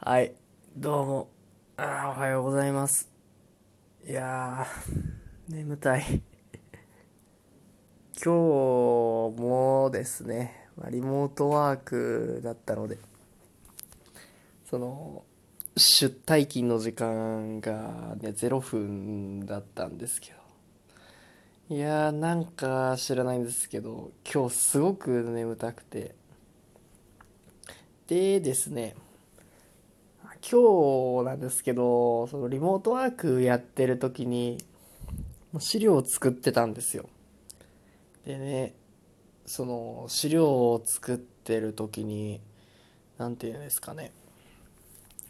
はい、どうも。あおはようございます。いや、眠たい。今日もですね、まリモートワークだったので、その、出退勤の時間がね、0分だったんですけど、いやー、なんか知らないんですけど、今日すごく眠たくて、でですね、今日なんですけど、そのリモートワークやってる時に、資料を作ってたんですよ。でね、その資料を作ってる時に、なんていうんですかね。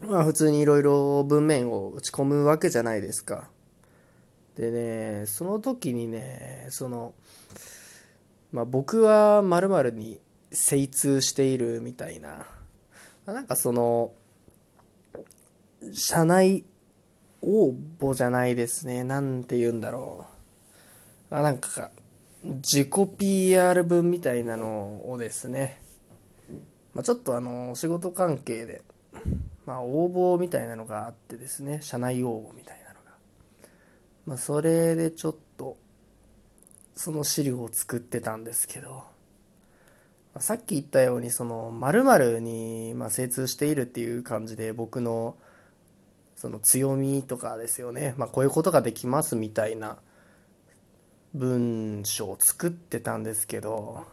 まあ普通にいろいろ文面を打ち込むわけじゃないですか。でね、その時にね、その、まあ僕は〇〇に精通しているみたいな、なんかその、社内応募じゃないですね。なんて言うんだろう。あなんか、自己 PR 文みたいなのをですね、まあ、ちょっとあの、仕事関係で、まあ、応募みたいなのがあってですね、社内応募みたいなのが。まあ、それでちょっと、その資料を作ってたんですけど、さっき言ったように、その、〇〇に、ま、精通しているっていう感じで、僕の、その強みとかですよね、まあ、こういうことができますみたいな文章を作ってたんですけど、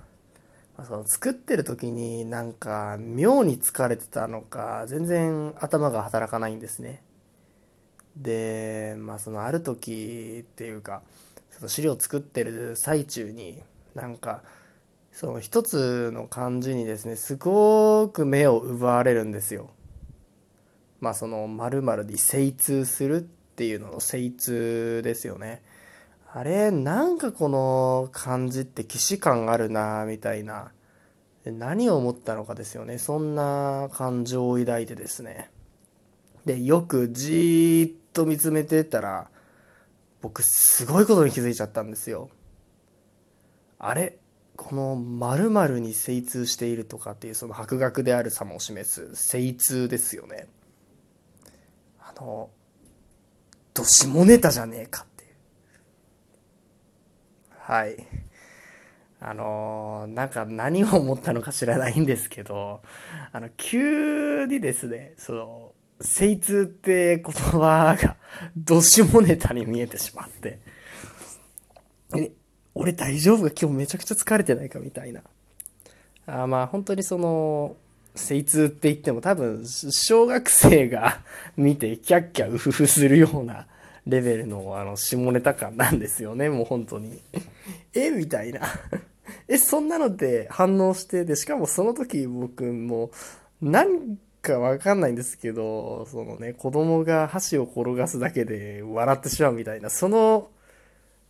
まあ、その作ってる時になんか妙に疲れてたのか全然頭が働かないんですね。でまあそのある時っていうかその資料作ってる最中になんかその一つの漢字にですねすごく目を奪われるんですよまあその〇〇に精通するっていうのの精通ですよね。あれ、なんかこの漢字って既視感あるなみたいな。何を思ったのかですよね。そんな感情を抱いてですね。で、よくじーっと見つめてたら、僕すごいことに気づいちゃったんですよ。あれこの〇〇に精通しているとかっていうその博学である様を示す精通ですよね。あの、どしもネタじゃねえかっていう。はい。あのなんか何を思ったのか知らないんですけど、あの、急にですね、その、精通って言葉が、どしもネタに見えてしまって、俺大丈夫？か今日めちゃくちゃ疲れてないか？みたいな。あまあ本当にその、精通って言っても多分小学生が見てキャッキャウフフするようなレベルのあの下ネタ感なんですよね。もう本当に。え？みたいな。えそんなので反応して？でしかもその時僕もなんかわかんないんですけどそのね子供が箸を転がすだけで笑ってしまうみたいな。その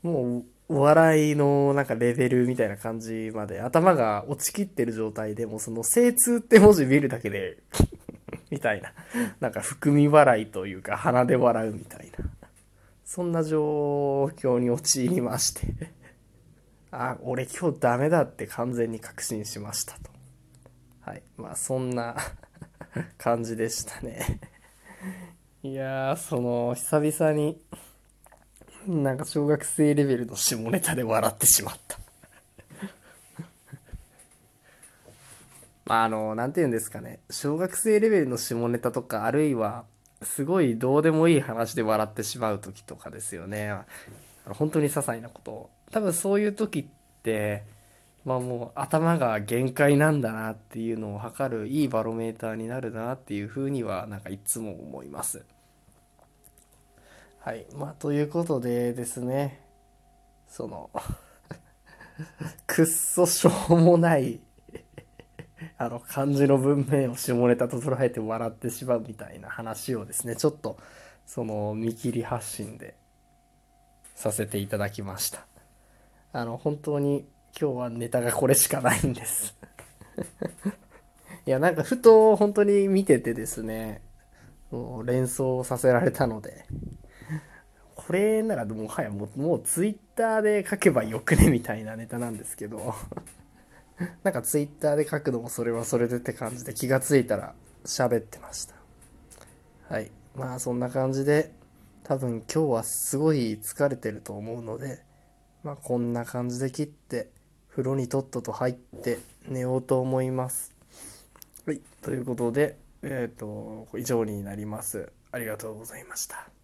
もうお笑いのなんかレベルみたいな感じまで頭が落ちきってる状態でもその精通って文字見るだけで みたいな。なんか含み笑いというか鼻で笑うみたいな。そんな状況に陥りまして。あ、俺今日ダメだって完全に確信しましたと。はい。まあそんな 感じでしたね。いやー、その久々になんか小学生レベルの下ネタで笑ってしまった。まああの、なんて言うんですかね。小学生レベルの下ネタとか、あるいは、すごいどうでもいい話で笑ってしまう時とかですよね。本当に些細なこと。多分そういう時って、まあもう頭が限界なんだなっていうのを測るいいバロメーターになるなっていうふうにはなんかいつも思います。はい。まあ、ということでですね、その、くっそしょうもない、あの、漢字の文面を下ネタと捉えて笑ってしまうみたいな話をですね、ちょっと、その、見切り発信でさせていただきました。あの、本当に今日はネタがこれしかないんです。いや、なんかふと本当に見ててですね、連想させられたので、これならもはやもうもうツイッターで書けばよくねみたいなネタなんですけど。なんかツイッターで書くのもそれはそれでって感じで気がついたら喋ってました。はい。まあそんな感じで多分今日はすごい疲れてると思うのでまあこんな感じで切って風呂にとっとと入って寝ようと思います。はい。ということでえっ、と以上になります。ありがとうございました。